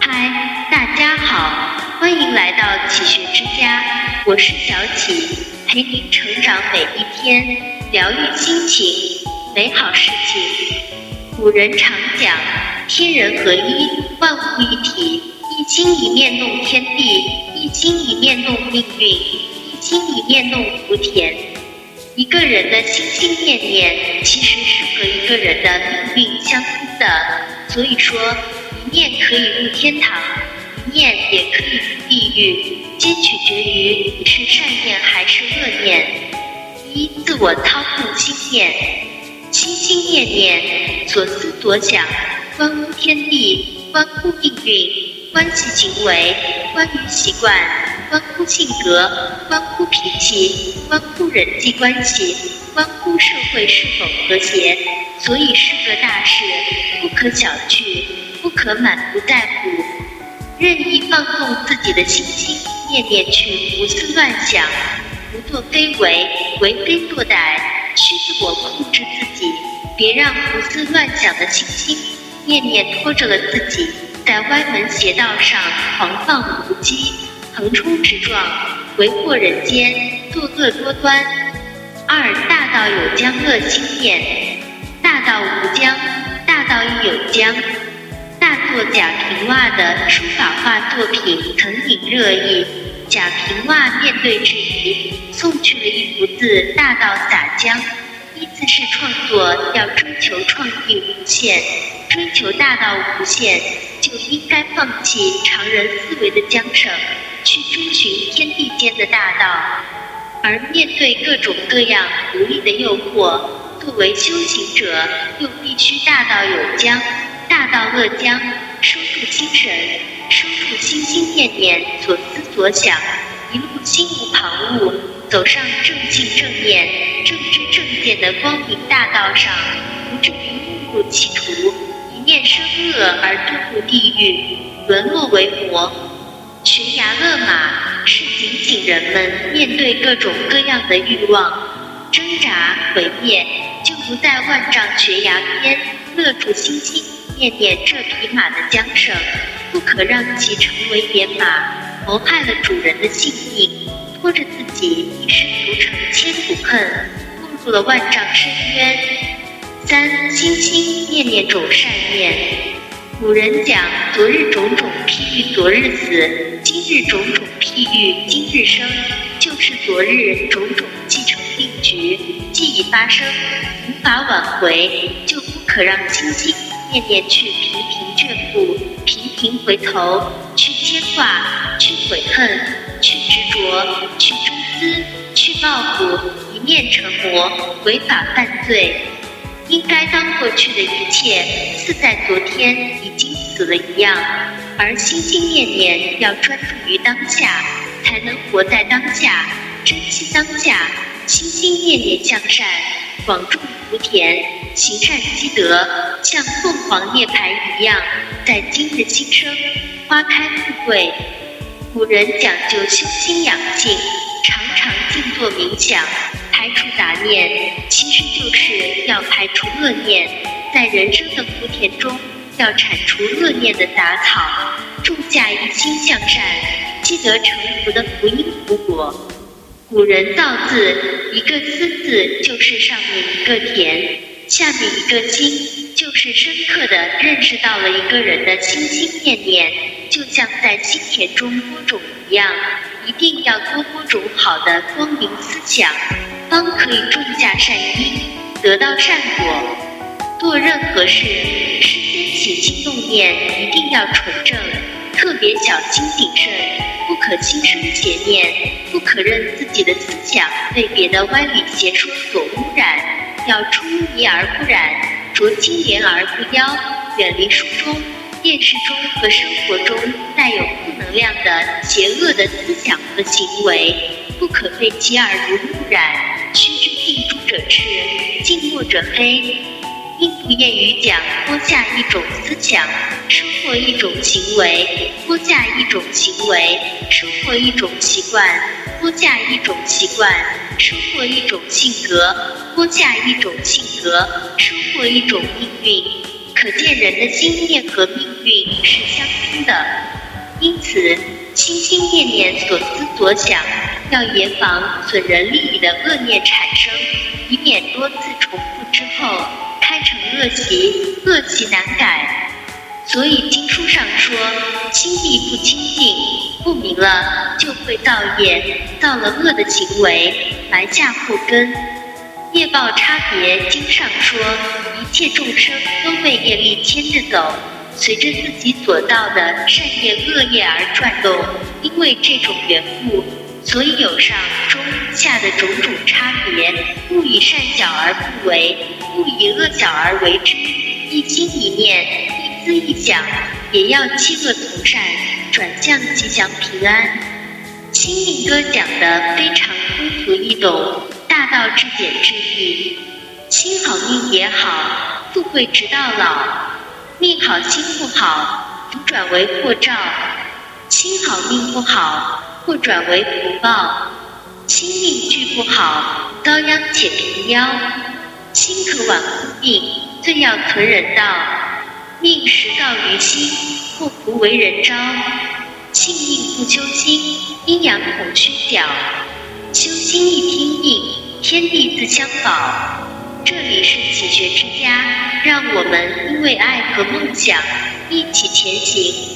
嗨，大家好，欢迎来到启学之家，我是小启，陪您成长每一天，疗愈心情，美好事情。古人常讲，天人合一，万物一体，一心一面弄天地，一心一念弄命运，一心一念弄福田。一个人的心心念念，其实是和一个人的命运相通的。所以说，一念可以入天堂，一念也可以入地狱，皆取决于你是善念还是恶念。一、自我操控心念，心心念念，所思所想，关乎天地，关乎命运，关系行为，关于习惯，关乎性格，关乎脾气，关乎人际关系，关乎社会是否和谐。所以是个大事，不可小觑，不可满不在乎。任意放纵自己的心心念念去胡思乱想，不作非为，为非作歹，需自我控制自己，别让胡思乱想的心心念念拖着了自己，在歪门邪道上狂放无羁，横冲直撞，为祸人间，作恶多端。二大道有将恶心念，大道无疆，大道亦有疆。大作贾平凹的书法画作品曾引热议，贾平凹面对质疑，送去了一幅字《大道洒江》，意思是创作要追求创意无限，追求大道无限，就应该放弃常人思维的缰绳，去追寻天地间的大道。而面对各种各样无力的诱惑，作为修行者，又必须大道有疆。大道乐疆，收住心神，收住心心念念所思所想，一路心无旁骛，走上正信正念、正知正见的光明大道上，不至于误入歧途，一念生恶而堕入地狱，沦落为魔。悬崖勒马是警醒人们面对各种各样的欲望、挣扎、毁灭，就不在万丈悬崖边勒住心心。念念这匹马的缰绳，不可让其成为野马，谋害了主人的性命，拖着自己一失足成千古恨，误入了万丈深渊。三心心念念种善念。古人讲：昨日种种譬喻昨日死，今日种种譬喻今日生。就是昨日种种既成定局，既已发生，无法挽回，就不可让心心。念念去频频眷顾，频频回头，去牵挂，去悔恨，去执着，去诛私，去报复，一念成魔，违法犯罪。应该当过去的一切，似在昨天已经死了一样。而心心念念要专注于当下，才能活在当下，珍惜当下，心心念念向善，广种福田。行善积德，像凤凰涅槃一样，在今日今生花开富贵。古人讲究修心养性，常常静坐冥想，排除杂念，其实就是要排除恶念，在人生的福田中，要铲除恶念的杂草，种下一心向善，积得成福的福因福果。古人造字，一个思字就是上面一个田。下面一个心，就是深刻的认识到了一个人的心心念念，就像在心田中播种一样，一定要多播种好的光明思想，方可以种下善因，得到善果。做任何事，事先起心动念一定要纯正，特别小心谨慎，不可心生邪念，不可任自己的思想被别的歪理邪说所污染。要出污泥而不染，濯清涟而不妖，远离书中、电视中和生活中带有负能量的邪恶的思想和行为，不可被其耳濡目染。须知近朱者赤，近墨者黑。印度谚语讲：播下一种思想，收获一种行为；播下一种行为，收获一种习惯；播下一种习惯，收获一种性格；播下一种性格，收获一种命运。可见人的心念和命运是相通的。因此，心心念念所思所想，要严防损人利己的恶念产生，以免多次重复之后开成恶习，恶习难改。所以经书上说，心地不清净，不明了就会造业，造了恶的行为，埋下祸根。业报差别，经上说，一切众生都被业力牵着走，随着自己所造的善业恶业而转动。因为这种缘故，所以有上中下的种种差别。勿以善小而不为，勿以恶小而为之。一心一念。一思一想，也要弃恶从善，转向吉祥平安。清命歌讲的非常通俗易懂，大道至简至易。心好命也好，富贵直到老。命好心不好，福转为祸兆；心好命不好，或转为福报。心命俱不好，遭殃且平夭。心可挽乎命，最要存人道。命实造于心，祸福为人招。性命不修心，阴阳恐虚假。修心一听命，天地自相保。这里是启学之家，让我们因为爱和梦想一起前行。